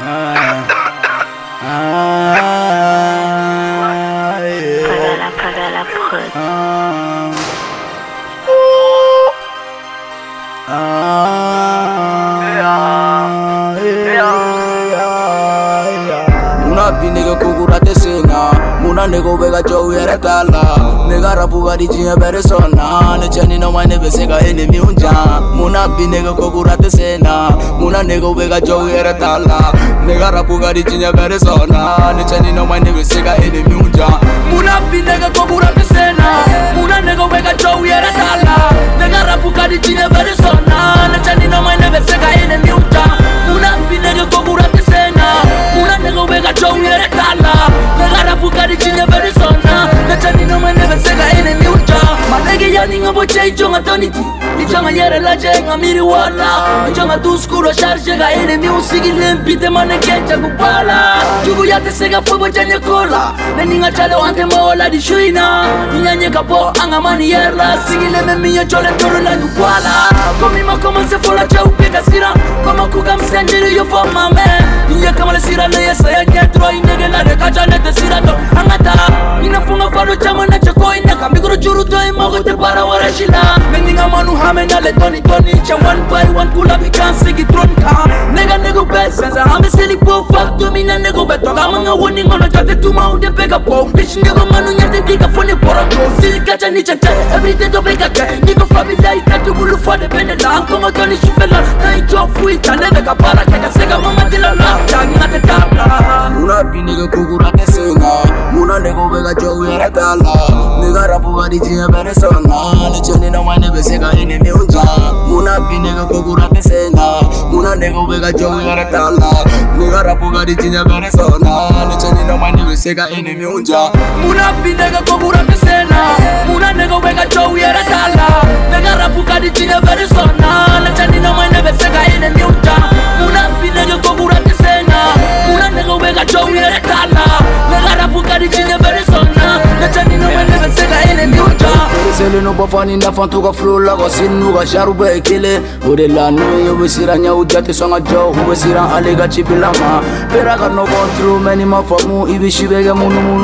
Ah, ah, yeah. Pagala, pagala, prod. Ah. Ah, yeah, yeah. Muna bi nigga kukura te sena Muna nigga bega jow yere tala Nigga rapu gadi jinya bere sona. Ne chani no mane be sega ene mi unja. Muna bi nigga kukura te sena. Muna nigga bega jow yere tala Nigga rapu gadi jinya bere sona. Ne chani no mane be sega ene mi unja. Muna bi nigga kukura te sena. Muna nigga bega jow yere tala Nigga rapu gadi jinya bere sona Boche ichonga toniti Ichonga yere la jenga miri wala. Ichonga tu skuro charge ga ene mi usigi lempite mane kencha kupala. Jugu ya te sega fubo janye kola. Ne ninga chale wante mola di shuina Nyanye kapo anga mani yerla. Sigi leme miyo chole toro la nukwala Komi ma koma se fola cha upika sira. Koma kuka msenjiri yo for my man Nye kama le sira le yesa ya nyetro Inege la de kacha nete sira to. Angata Inafunga fado chama na chako Ineka mikro churu to imago te para shila Meninga manu hame na le toni toni Cha one by one kula bikan sigi tron ka. Nega nego be senza hame sili po Fuck to me na nego be toga Manga woni ngono jate tuma unde pega po. Bitch nego manu nyate diga fone pora to. Sili kacha ni chate Every day to bega ke Nigo fabi la ikatu bulu fade bene la. Ankongo toni shufela Na ijo fuita Neve ka para keka sega mama tila la. Tangi ngate tabla. Muna bi nigga kukura te senga Muna nego bega jow yere tala Nigga rapu gadi jinya bere sona Ne cheni na wane be sega ene mi unja Muna bi nigga kukura te senga Muna nego bega jow yere tala Nigga rapu gadi jinya bere sona Ne cheni na wane be sega ene mi unja Muna bi nigga kukura te senga Muna nego bega jow yere tala Nigga rapu gadi jinya bere sona Ne cheni na wane be sega ene mi unja Muna selen o bafani nafa to ka filo la ka se n'u ka sari bɛɛ ye o de la n'u ye u be siran ɲɛ u jate sɔn ka jɔ u be siran ale ka cibila ma. Pera ka nɔgɔn tiro mɛ ni ma faamu i be si bɛ kɛ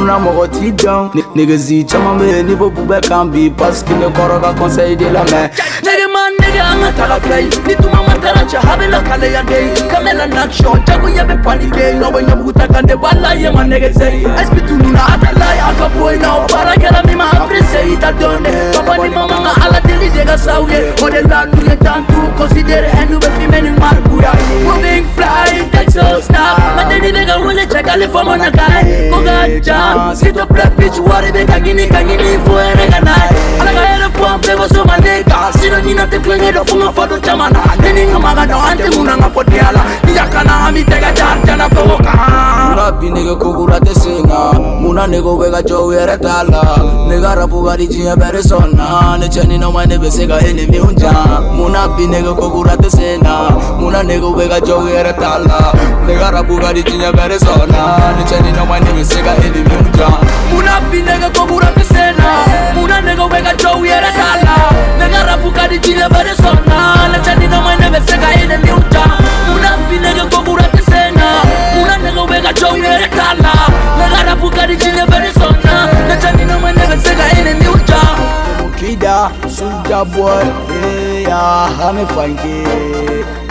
na mɔgɔ t'i jan negezi caaman be ye ni bobu bɛɛ kan bi paski ne kɔrɔ ka kɔnsɛyi de lamɛn negema nege an ka taga filɛyi ni tuma ma tara cɛ habela kaleya deyi kamɛla naction jagoya be panikeyi dɔ be ɲɛbuguta kan de b'a ye ma negezeyi ɛspitu nuna a tɛ layi a ka boyi na o baara ita donne Papa ni mama nga ala deli dega sauye. Ode la nu ye tantu Considere enu be fi meni marbuya Moving fly Texas snap. Mateni dega wole chakale fomo na kai Koga jam. Sito prep bitch Wari be kagini kagini Fo ere ganai Ala ka ere fo ampe go so maneka Sino nina te plenge do funga fodo chamana Neni nga maga do ante muna nga poti ala Iyaka na hami tega jar jana provoka Muna bi nigga Muna nigga wega jow yere tala Nigga rapu gari jinya bere sona Ne chani no mane be sega ene mi unja Muna bi nigga kukura te sena Muna nigga wega jow yere tala Nigga rapu gari jinya bere sona Ne chani no mane be sega ene mi unja Muna bi nigga kukura te sena Muna nigga wega jow yere tala Nigga rapu gari jinya bere sona Ne chani no mane be sega ene mi unja Muna bi nigga kukura te sena Muna nigga wega jow yere tala karavuga rikinya berisona ndacani numwe nebeseka ine ndiuta kida suja boy eh, ya hame fanki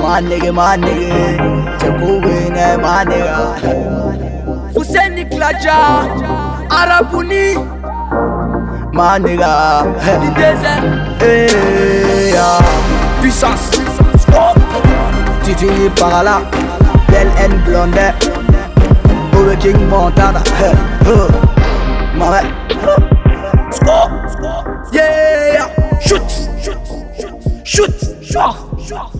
manege manege chekubine manega. Hussein Klaja Arabuni manega. Du désert eh, ya. Puissance. Oh. titini par là belle and blonde. 계획인 뭐따라 해 말해 score, yeah. Shoot shoot shoot shoot shoot.